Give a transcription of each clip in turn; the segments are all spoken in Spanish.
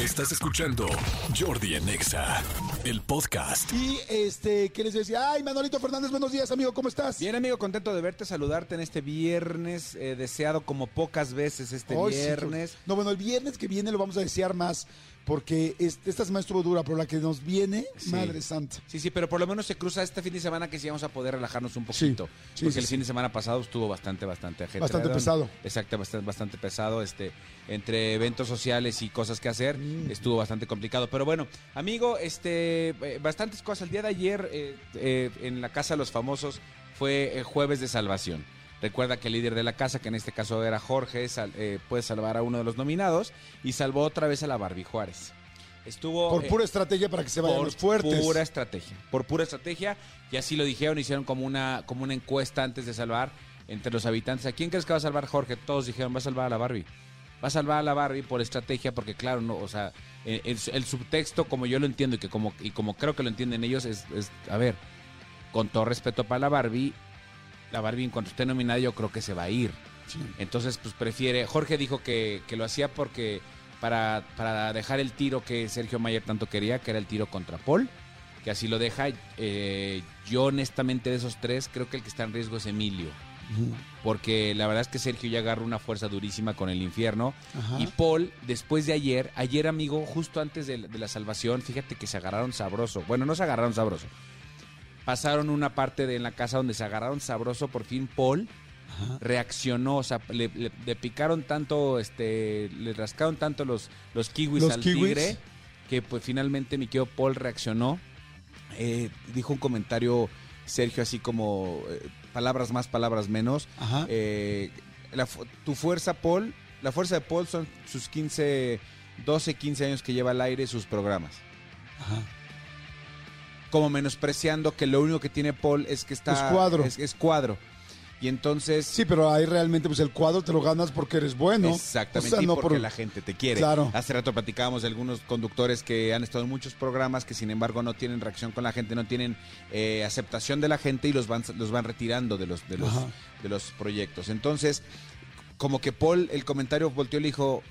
Estás escuchando Jordi en Exa, el podcast. Y este, ¿qué les decía? Ay, Manolito Fernández, buenos días, amigo, ¿cómo estás? Bien, amigo, contento de verte, saludarte en este viernes, eh, deseado como pocas veces este sí, viernes. no, bueno, el viernes que viene lo vamos a desear más, porque este- esta semana estuvo dura, pero la que nos viene, Sí. Madre Santa. Sí, sí, pero por lo menos se cruza este fin de semana que sí vamos a poder relajarnos un poquito. sí, porque el fin de semana pasado estuvo bastante, bastante ajetreado. Bastante pesado. Exacto, bastante, bastante pesado. Este, entre eventos sociales y cosas que hacer, Mm. estuvo bastante complicado. Pero bueno, amigo, este, eh, bastantes cosas. El día de ayer, eh, eh, en la Casa de los Famosos, fue eh, Jueves de Salvación. Recuerda que el líder de la casa, que en este caso era Jorge, sal- eh, puede salvar a uno de los nominados y salvó otra vez a la Barbie Juárez. Estuvo Por eh, pura estrategia para que se vayan por los fuertes. pura estrategia. Por pura estrategia. Y así lo dijeron, hicieron como una, como una encuesta antes de salvar entre los habitantes. ¿A quién crees que va a salvar Jorge? Todos dijeron, va a salvar a la Barbie. Va a salvar a la Barbie por estrategia, porque claro, no, o sea, eh, el, el subtexto, como yo lo entiendo y que como, y como creo que lo entienden ellos, es, es, a ver, con todo respeto para la Barbie, la Barbie en cuanto esté nominada yo creo que se va a ir. Sí. Entonces, pues prefiere. Jorge dijo que, que lo hacía porque. Para, para dejar el tiro que Sergio Mayer tanto quería, que era el tiro contra Paul, que así lo deja. Eh, yo, honestamente, de esos tres, creo que el que está en riesgo es Emilio. Porque la verdad es que Sergio ya agarra una fuerza durísima con el infierno. Ajá. Y Paul, después de ayer, ayer, amigo, justo antes de, de la salvación, fíjate que se agarraron sabroso. Bueno, no se agarraron sabroso. Pasaron una parte de en la casa donde se agarraron sabroso. Por fin, Paul Ajá. reaccionó, o sea, le, le- le picaron tanto, este, le rascaron tanto los, los kiwis Los al kiwis. tigre, que pues finalmente mi querido Paul reaccionó. Eh, dijo un comentario, Sergio, así como eh, palabras más, palabras menos. Ajá. Eh, la tu fuerza, Paul, la fuerza de Paul son sus 15, 12, 15 años que lleva al aire sus programas. Ajá. Como menospreciando que lo único que tiene Paul es que está... Es cuadro. Es, es cuadro. Y entonces... Sí, pero ahí realmente pues el cuadro te lo ganas porque eres bueno. Exactamente, O sea, y no porque por- la gente te quiere. Claro. Hace rato platicábamos de algunos conductores que han estado en muchos programas que sin embargo no tienen reacción con la gente, no tienen eh, aceptación de la gente y los van, los van retirando de los, de, los, Ajá. de los proyectos. Entonces, como que Paul, el comentario volteó y le dijo,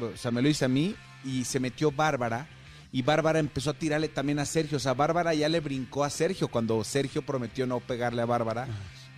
o sea, me lo hice a mí y se metió Bárbara. Y Bárbara empezó a tirarle también a Sergio. O sea, Bárbara ya le brincó a Sergio cuando Sergio prometió no pegarle a Bárbara.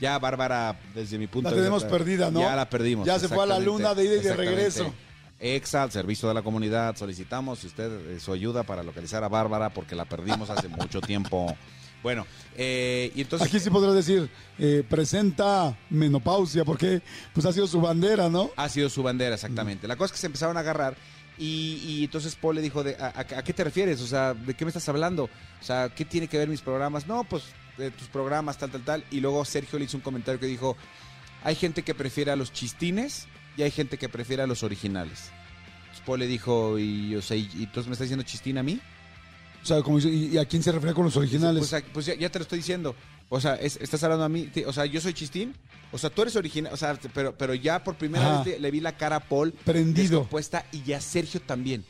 Ya Bárbara, desde mi punto La de tenemos vista, perdida, ¿no? Ya la perdimos. Ya se fue a la luna de ida y de regreso. Exa, al servicio de la comunidad, solicitamos usted eh, su ayuda para localizar a Bárbara porque la perdimos hace mucho tiempo. Bueno, eh, y entonces... Aquí sí podrás decir, eh, presenta menopausia, porque pues ha sido su bandera, ¿no? Ha sido su bandera, exactamente. La cosa es que se empezaron a agarrar y, y entonces Paul le dijo, de, a, a- a qué te refieres? O sea, ¿de qué me estás hablando? O sea, ¿qué tiene que ver mis programas? No, pues de tus programas, tal, tal, tal. Y luego Sergio le hizo un comentario que dijo, hay gente que prefiere a los chistines y hay gente que prefiere a los originales. Entonces Paul le dijo, y, o sea, ¿y, entonces me estás diciendo chistín a mí? O sea, como ¿y a quién se refiere con los originales? Pues, pues ya, ya te lo estoy diciendo. O sea, es- estás hablando a mí. O sea, yo soy chistín. O sea, tú eres original. O sea, pero, pero ya por primera Ajá. vez le, vi la cara a Paul Prendido. descompuesta y a Sergio también.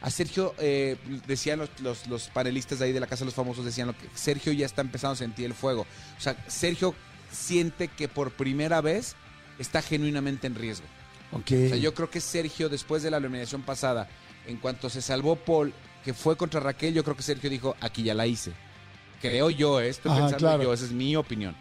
A Sergio, eh, decían los, los, los panelistas de ahí de la Casa de los Famosos, decían lo que Sergio ya está empezando a sentir el fuego. O sea, Sergio siente que por primera vez está genuinamente en riesgo. Ok. O sea, yo creo que Sergio, después de la eliminación pasada, en cuanto se salvó Paul, que fue contra Raquel, yo creo que Sergio dijo, aquí ya la hice. Creo yo, eh, estoy Ajá, pensando claro. yo, esa es mi opinión.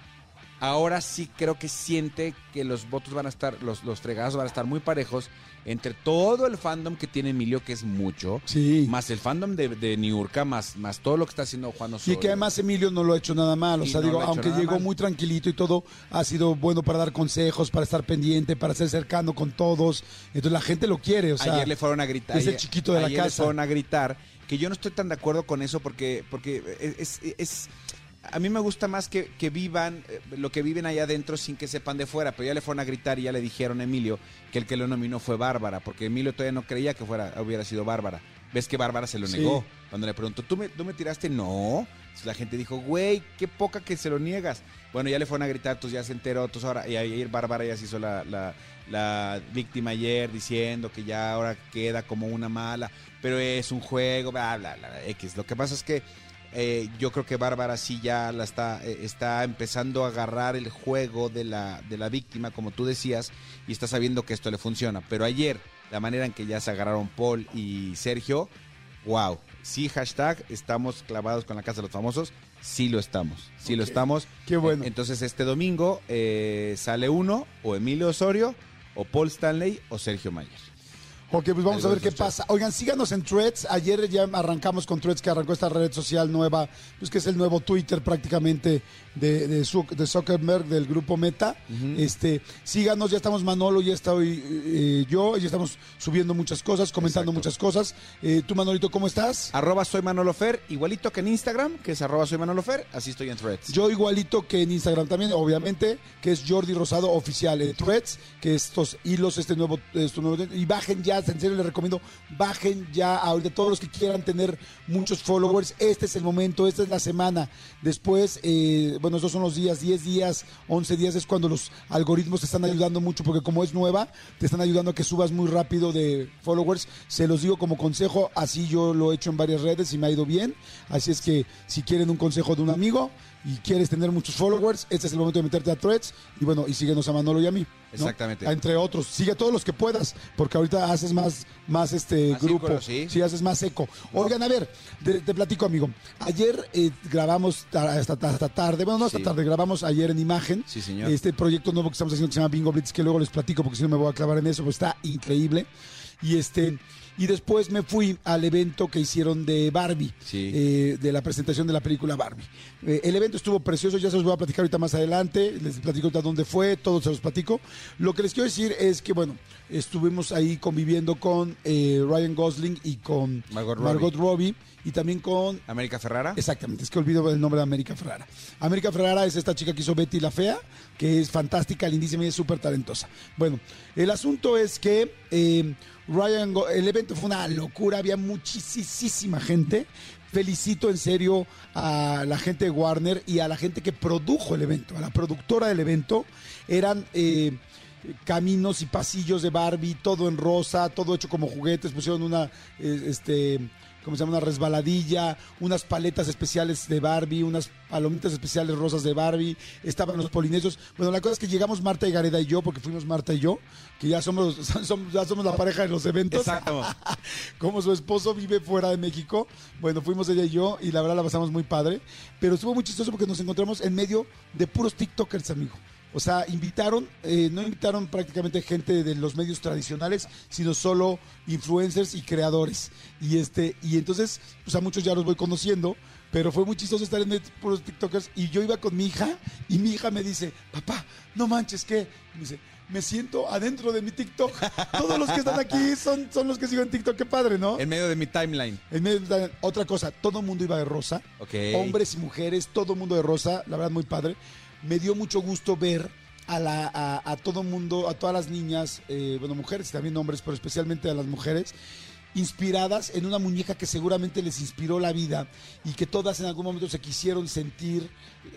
Ahora sí creo que siente que los votos van a estar, los, los fregados van a estar muy parejos entre todo el fandom que tiene Emilio, que es mucho, Sí. más el fandom de, de Niurka, más, más todo lo que está haciendo Juan Y Osorio. que además Emilio no lo ha hecho nada mal, o Y sea, no digo, aunque llegó mal. muy tranquilito y todo, ha sido bueno para dar consejos, para estar pendiente, para ser cercano con todos. Entonces la gente lo quiere, o sea, ayer le fueron a gritar. es el chiquito de la ayer le casa. fueron a gritar. Que yo no estoy tan de acuerdo con eso porque, porque es, es- es- a mí me gusta más que, que vivan eh, lo que viven allá adentro sin que sepan de fuera. Pero ya le fueron a gritar y ya le dijeron a Emilio que el que lo nominó fue Bárbara. Porque Emilio todavía no creía que fuera, hubiera sido Bárbara. Ves que Bárbara se lo Sí. negó. Cuando le preguntó, ¿tú me, ¿tú me tiraste? No. Entonces la gente dijo, güey, qué poca que se lo niegas. Bueno, ya le fueron a gritar, entonces ya se enteró. Entonces ahora, y ayer Bárbara ya se hizo la, la, la víctima ayer diciendo que ya ahora queda como una mala, pero es un juego, bla, bla, bla, X. Lo que pasa es que eh, yo creo que Bárbara sí ya la está, eh, está empezando a agarrar el juego de la, de la víctima, como tú decías, y está sabiendo que esto le funciona. Pero ayer, la manera en que ya se agarraron Paul y Sergio, wow. Sí, hashtag, estamos clavados con la Casa de los Famosos. Sí lo estamos, sí lo estamos. Qué bueno. Entonces este domingo eh, sale uno, o Emilio Osorio, o Paul Stanley, o Sergio Mayer. Ok, pues vamos a ver qué pasa. Oigan, síganos en Threads. Ayer ya arrancamos con Threads, que arrancó esta red social nueva, pues que es el nuevo Twitter prácticamente de, de, de Zuckerberg, del grupo Meta. Este, síganos, ya estamos Manolo, ya estoy eh, yo, ya estamos subiendo muchas cosas, comentando Exacto. muchas cosas. Eh, Tú, Manolito, ¿cómo estás? Arroba soy Manolo Fer, igualito que en Instagram, que es arroba soy Manolo Fer, así estoy en Threads. Yo igualito que en Instagram también, obviamente, que es Jordi Rosado Oficial en Threads, que estos hilos, este nuevo, estos nuevos- y bajen ya, en serio les recomiendo, bajen ya ahorita todos los que quieran tener muchos followers, este es el momento, esta es la semana. Después, eh, bueno, estos son los días, 10 días, 11 días es cuando los algoritmos te están ayudando mucho, porque como es nueva, te están ayudando a que subas muy rápido de followers. Se los digo como consejo, así yo lo he hecho en varias redes y me ha ido bien. Así es que si quieren un consejo de un amigo y quieres tener muchos followers, este es el momento de meterte a Threads y bueno, y síguenos a Manolo y a mí. ¿no? Exactamente. Entre otros, sigue a todos los que puedas, porque ahorita haces más, más este Más grupo. círculo, sí. haces más eco. Oigan, a ver, te, te platico, amigo. Ayer eh, grabamos ta- hasta, hasta tarde, bueno, no hasta Sí. tarde, grabamos ayer en imagen. Sí, señor. Este proyecto nuevo que estamos haciendo que se llama Bingo Blitz, que luego les platico porque si no me voy a clavar en eso, pues está increíble. Y este. Y después me fui al evento que hicieron de Barbie, Sí. eh, de la presentación de la película Barbie. Eh, el evento estuvo precioso, ya se los voy a platicar ahorita más adelante, les platico ahorita dónde fue, todo se los platico. Lo que les quiero decir es que, bueno, estuvimos ahí conviviendo con eh, Ryan Gosling y con Margot Robbie. Margot Robbie y también con América Ferrara. Exactamente, es que olvido el nombre de América Ferrara. América Ferrara es esta chica que hizo Betty la Fea, que es fantástica, lindísima y es súper talentosa. Bueno, el asunto es que eh, Ryan, Go- el evento fue una locura, había muchísima gente. Felicito en serio a la gente de Warner y a la gente que produjo el evento, a la productora del evento. Eran eh, caminos y pasillos de Barbie, todo en rosa, todo hecho como juguetes, pusieron una, eh, este, ¿cómo se llama? Una resbaladilla, unas paletas especiales de Barbie, unas palomitas especiales rosas de Barbie, estaban los polinesios. Bueno, la cosa es que llegamos Marta y Gareda y yo, porque fuimos Marta y yo, que ya somos, somos- ya somos la pareja de los eventos. Exacto. Como su esposo vive fuera de México, bueno, fuimos ella y yo y la verdad la pasamos muy padre, pero estuvo muy chistoso porque nos encontramos en medio de puros TikTokers, amigo. O sea, invitaron, eh, no invitaron prácticamente gente de los medios tradicionales, sino solo influencers y creadores. Y este, y entonces, pues a muchos ya los voy conociendo, pero fue muy chistoso estar en medio de puros TikTokers. Y yo iba con mi hija, y mi hija me dice, papá, no manches, ¿qué? Me dice, me siento adentro de mi TikTok. Todos los que están aquí son, son los que sigo en TikTok, qué padre, ¿no? En medio de mi timeline. En medio de- otra cosa, todo el mundo iba de rosa. Ok. Hombres y mujeres, todo el mundo de rosa, la verdad muy padre. Me dio mucho gusto ver a, la, a, a todo mundo, a todas las niñas, eh, bueno, mujeres y también hombres, pero especialmente a las mujeres, inspiradas en una muñeca que seguramente les inspiró la vida y que todas en algún momento se quisieron sentir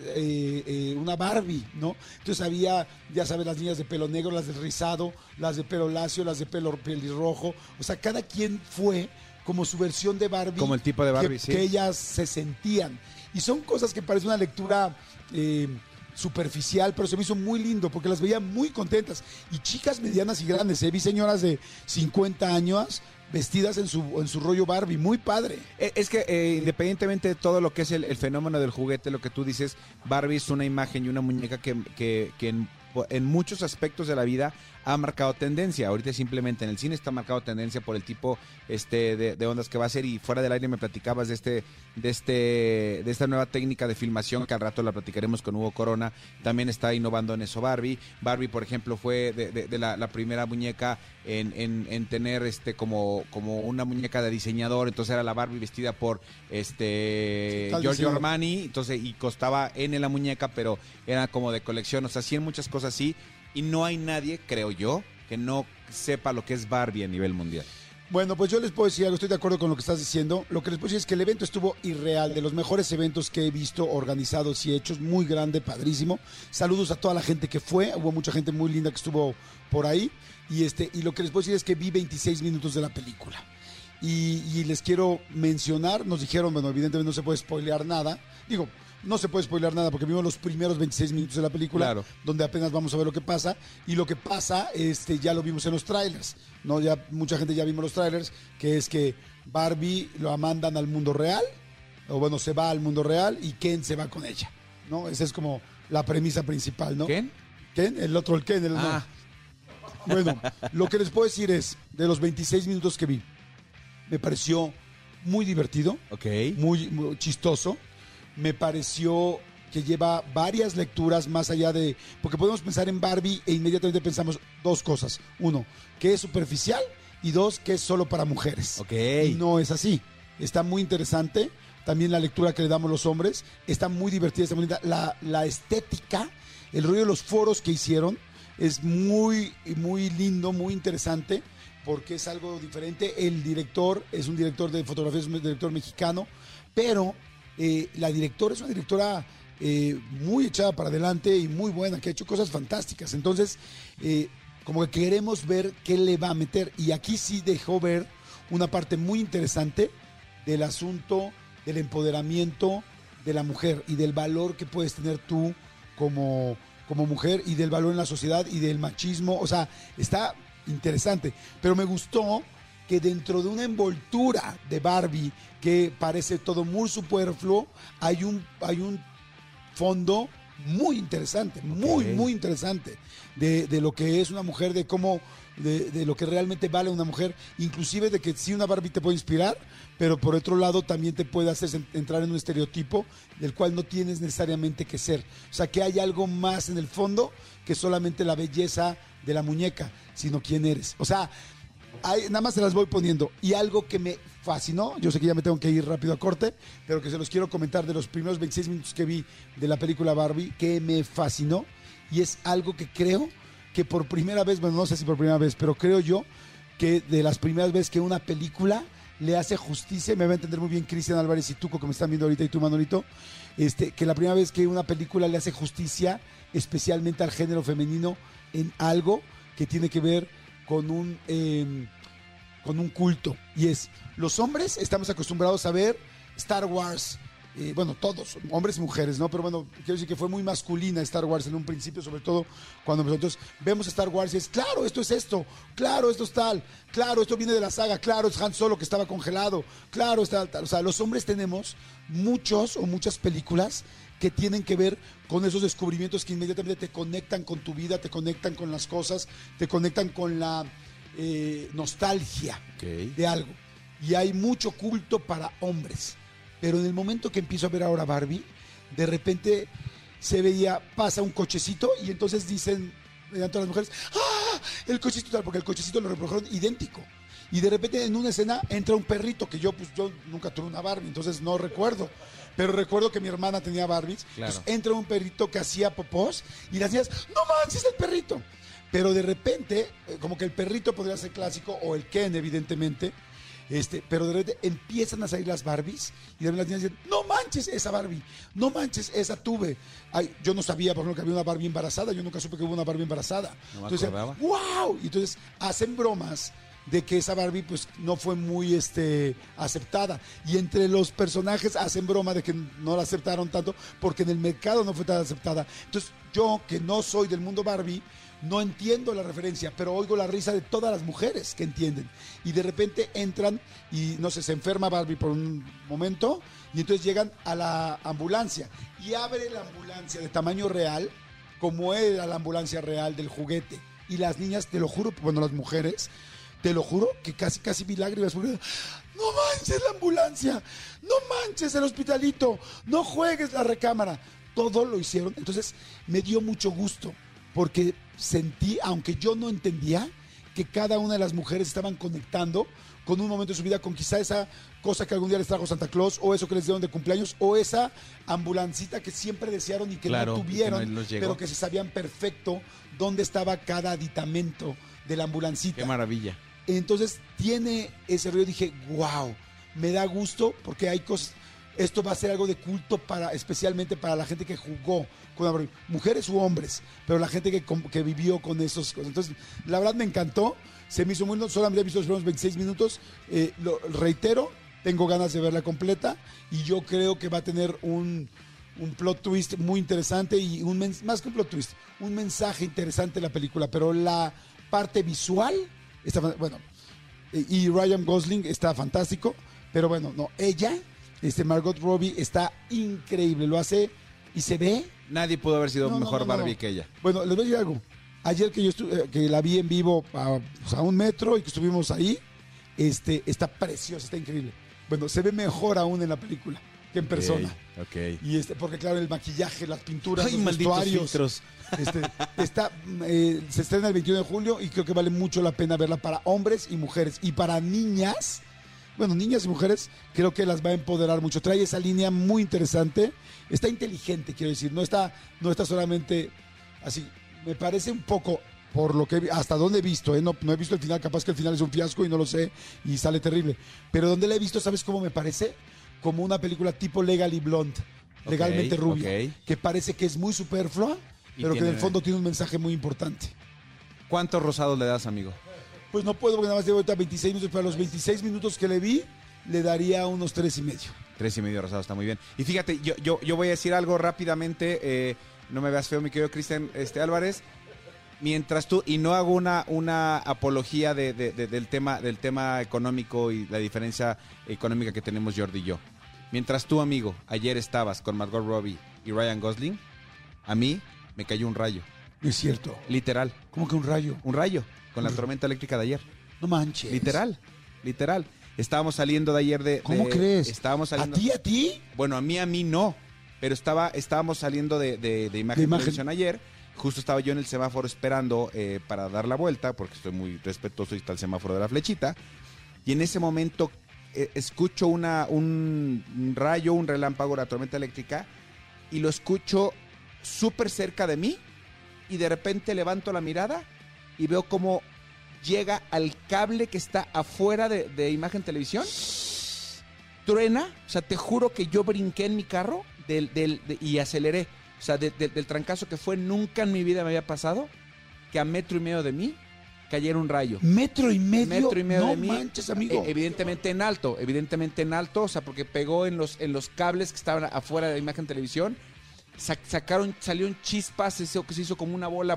eh, eh, una Barbie, ¿no? Entonces había, ya sabes, las niñas de pelo negro, las de rizado, las de pelo lacio, las de pelo pelirrojo, o sea, cada quien fue como su versión de Barbie. Como el tipo de Barbie, que, sí. que ellas se sentían. Y son cosas que parece una lectura eh, superficial, pero se me hizo muy lindo porque las veía muy contentas. Y chicas medianas y grandes, ¿eh? vi señoras de 50 años vestidas en su, en su rollo Barbie, muy padre. Eh, Es que eh, independientemente de todo lo que es el, fenómeno del juguete, lo que tú dices, Barbie es una imagen y una muñeca que, que- en muchos aspectos de la vida ha marcado tendencia. Ahorita simplemente en el cine está marcado tendencia por el tipo este, de, de ondas que va a ser y fuera del aire me platicabas de este de este de esta nueva técnica de filmación que al rato la platicaremos con Hugo Corona. También está innovando en eso Barbie. Barbie, por ejemplo, fue de, de- de la, la primera muñeca en, en- en tener este como, como una muñeca de diseñador. Entonces era la Barbie vestida por este Tal Giorgio. Armani. Entonces, y costaba N la muñeca, pero era como de colección. O sea, sí en muchas cosas así. Y no hay nadie, creo yo, que no sepa lo que es Barbie a nivel mundial. Bueno, pues yo les puedo decir algo, estoy de acuerdo con lo que estás diciendo. Lo que les puedo decir es que el evento estuvo irreal, de los mejores eventos que he visto organizados y hechos, muy grande, padrísimo. Saludos a toda la gente que fue, hubo mucha gente muy linda que estuvo por ahí. Y, este, y lo que les puedo decir es que vi 26 minutos de la película. Y, y les quiero mencionar, nos dijeron, bueno, evidentemente no se puede spoilear nada. Digo, no se puede spoiler nada porque vimos los primeros 26 minutos de la película, Claro. donde apenas vamos a ver lo que pasa. Y lo que pasa, este, ya lo vimos en los trailers. ¿no? Ya, mucha gente ya vimos los trailers, que es que Barbie lo mandan al mundo real, o bueno, se va al mundo real y Ken se va con ella. ¿no? Esa es como la premisa principal, ¿no? ¿Quién? Ken, el otro, el Ken, el no. Ah, Bueno, lo que les puedo decir es, de los 26 minutos que vi, me pareció muy divertido, ok. muy, muy chistoso. Me pareció que lleva varias lecturas más allá de... Porque podemos pensar en Barbie e inmediatamente pensamos dos cosas. Uno, que es superficial y dos, que es solo para mujeres. Ok. Y no es así. Está muy interesante. También la lectura que le damos los hombres. Está muy divertida, está muy linda. La, la estética, el rollo de los foros que hicieron es muy, muy lindo, muy interesante porque es algo diferente. El director es un director de fotografía, es un director mexicano, pero eh, la directora es una directora eh, muy echada para adelante y muy buena, que ha hecho cosas fantásticas. Entonces, eh, como que queremos ver qué le va a meter. Y aquí sí dejó ver una parte muy interesante del asunto del empoderamiento de la mujer y del valor que puedes tener tú como, como mujer y del valor en la sociedad y del machismo. O sea, está interesante. Pero me gustó que dentro de una envoltura de Barbie que parece todo muy superfluo, hay un, hay un fondo muy interesante, muy, muy interesante de, de lo que es una mujer, de cómo, de, de lo que realmente vale una mujer, inclusive de que sí una Barbie te puede inspirar, pero por otro lado también te puede hacer entrar en un estereotipo del cual no tienes necesariamente que ser. O sea, que hay algo más en el fondo que solamente la belleza de la muñeca, sino quién eres. O sea, hay- nada más se las voy poniendo. Y algo que me fascinó, yo sé que ya me tengo que ir rápido a corte, pero que se los quiero comentar de los primeros 26 minutos que vi de la película Barbie, que me fascinó. Y es algo que creo que por primera vez, bueno, no sé si por primera vez, pero creo yo que de las primeras veces que una película le hace justicia, me va a entender muy bien Cristian Álvarez y Tuco que me están viendo ahorita y tú Manolito, este, que la primera vez que una película le hace justicia especialmente al género femenino en algo que tiene que ver con un eh, con un culto. Y es los hombres estamos acostumbrados a ver Star Wars eh, bueno todos hombres y mujeres no pero bueno quiero decir que fue muy masculina Star Wars en un principio sobre todo cuando nosotros vemos Star Wars y es claro esto es esto claro esto es tal claro esto viene de la saga claro es Han Solo que estaba congelado claro está tal o sea los hombres tenemos muchos o muchas películas que tienen que ver con esos descubrimientos que inmediatamente te conectan con tu vida, te conectan con las cosas, te conectan con la eh, nostalgia de algo. Y hay mucho culto para hombres. Pero en el momento que empiezo a ver ahora Barbie, de repente se veía, pasa un cochecito y entonces dicen, mediante todas las mujeres, ¡ah! El cochecito tal, porque el cochecito lo reprodujeron idéntico. Y de repente en una escena entra un perrito, que yo pues yo nunca tuve una Barbie, entonces no recuerdo. Pero recuerdo que mi hermana tenía Barbies. Claro. Entonces entra un perrito que hacía popós y las niñas, no manches, el perrito. Pero de repente, eh, como que el perrito podría ser clásico, o el Ken, evidentemente. Este, pero de repente empiezan a salir las Barbies y de repente las niñas dicen, no manches esa Barbie, no manches esa tuve. Ay, yo no sabía, por ejemplo, que había una Barbie embarazada, yo nunca supe que hubo una Barbie embarazada. No entonces, wow, y entonces hacen bromas de que esa Barbie pues no fue muy este aceptada y entre los personajes hacen broma de que no la aceptaron tanto porque en el mercado no fue tan aceptada. Entonces, yo que no soy del mundo Barbie, no entiendo la referencia, pero oigo la risa de todas las mujeres que entienden. Y de repente entran y, no sé, se enferma Barbie por un momento y entonces llegan a la ambulancia y abre la ambulancia de tamaño real, como era la ambulancia real del juguete. Y las niñas, te lo juro, bueno, las mujeres, te lo juro que casi, casi vi lágrimas. porque, no manches la ambulancia, no manches el hospitalito, no juegues la recámara. Todo lo hicieron. Entonces me dio mucho gusto porque sentí, aunque yo no entendía, que cada una de las mujeres estaban conectando con un momento de su vida, con quizá esa cosa que algún día les trajo Santa Claus, o eso que les dieron de cumpleaños, o esa ambulancita que siempre desearon y que Claro, no que tuvieron, no pero que se sabían perfecto dónde estaba cada aditamento de la ambulancita. Qué maravilla. Entonces tiene ese río, dije, wow, me da gusto porque hay cosas, esto va a ser algo de culto para, especialmente para la gente que jugó con mujeres u hombres, pero la gente que, que vivió con esos. Entonces, la verdad me encantó, se me hizo muy, no solamente he visto los primeros 26 minutos, eh, lo reitero, tengo ganas de verla completa y yo creo que va a tener un, un plot twist muy interesante y un más que un plot twist, un mensaje interesante la película, pero la parte visual está bueno eh, y Ryan Gosling está fantástico, pero bueno, no, ella, este Margot Robbie está increíble, lo hace y se ve Nadie pudo haber sido no, mejor no, no, Barbie que ella. Bueno, les voy a decir algo. Ayer que yo estu- eh, que la vi en vivo a, pues, a un metro y que estuvimos ahí, este, está preciosa, está increíble. Bueno, se ve mejor aún en la película que en persona. Ok. Y este, porque claro, el maquillaje, las pinturas, Ay, los vestuarios. filtros. Este, está, eh, se estrena el 21 de julio y creo que vale mucho la pena verla para hombres y mujeres. Y para niñas, bueno, niñas y mujeres, creo que las va a empoderar mucho. Trae esa línea muy interesante. Está inteligente, quiero decir. No está, no está solamente así. Me parece un poco, por lo que hasta donde he visto, ¿eh? no, no he visto el final, capaz que el final es un fiasco y no lo sé y sale terrible. Pero donde la he visto, ¿sabes cómo me parece? Como una película tipo Legally Blonde, Ok, legalmente rubia, que parece que es muy superflua, pero que en el fondo tiene un mensaje muy importante. ¿Cuántos rosados le das, amigo? Pues no puedo porque nada más llevo ahorita 26 minutos, pero a los 26 minutos que le vi, le daría unos tres y medio. Tres y medio rosados, está muy bien. Y fíjate, yo, yo, yo voy a decir algo rápidamente. eh, no me veas feo, mi querido Cristian este, Álvarez. Mientras tú, y no hago una, una apología de- de- de- del, tema, del tema económico y la diferencia económica que tenemos Jordi y yo. Mientras tú, amigo, ayer estabas con Margot Robbie y Ryan Gosling, a mí me cayó un rayo. No es cierto. Literal. ¿Cómo que un rayo? Un rayo. Con la tormenta eléctrica de ayer. No manches. Literal. Literal. Estábamos saliendo de ayer de. ¿Cómo de- crees? Estábamos ¿A saliendo. ti, a ti? Bueno, a mí, a mí no. Pero estaba, estábamos saliendo de, de, de imagen, De televisión ayer. Justo estaba yo en el semáforo esperando eh, para dar la vuelta, porque estoy muy respetuoso y está el semáforo de la flechita. Y en ese momento eh, escucho una, un, un rayo, un relámpago, una tormenta eléctrica, y lo escucho súper cerca de mí. Y de repente levanto la mirada y veo cómo llega al cable que está afuera de, de imagen televisión truena, o sea, te juro que yo brinqué en mi carro del, del- de- y aceleré. O sea, de- de- del trancazo que fue, nunca en mi vida me había pasado que a metro y medio de mí cayera un rayo. Metro y medio. Metro y medio no de mí. manches, amigo. eh, evidentemente en alto, evidentemente en alto, o sea, porque pegó en los, en los cables que estaban afuera de la imagen televisión. Sa- sacaron, salieron chispas, se hizo, se hizo como una bola.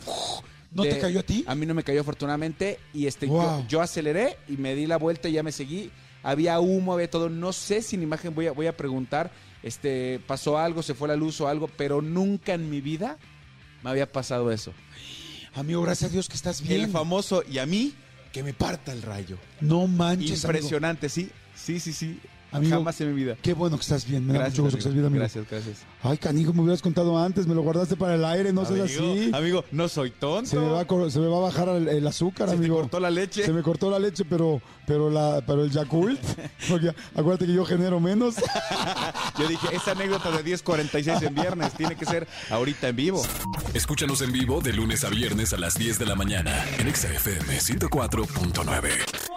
¿No de- te cayó a ti? A mí no me cayó afortunadamente y este Wow. yo, yo aceleré y me di la vuelta y ya me seguí. Había humo, había todo. No sé si en imagen voy a, voy a preguntar. Este, pasó algo, se fue la luz o algo, pero nunca en mi vida me había pasado eso. Amigo, gracias a Dios que estás bien. El famoso y a mí que me parta el rayo. No manches, amigo. Impresionante, sí. Sí, sí, sí. Amigo, Jamás en mi vida. Qué bueno que estás bien. Me da mucho gusto que estés bien, amigo. Gracias, gracias. Ay, canijo, me hubieras contado antes. Me lo guardaste para el aire. No seas amigo, así. amigo, no soy tonto. Se me, va a, cor- se me va a bajar el, el azúcar, Se te amigo. cortó la leche. Se me cortó la leche, pero, pero, la, pero el Yakult. Porque acuérdate que yo genero menos. Yo dije, esa anécdota de 10.46 en viernes tiene que ser ahorita en vivo. Escúchanos en vivo de lunes a viernes a las 10 de la mañana en Exa FM 104.9.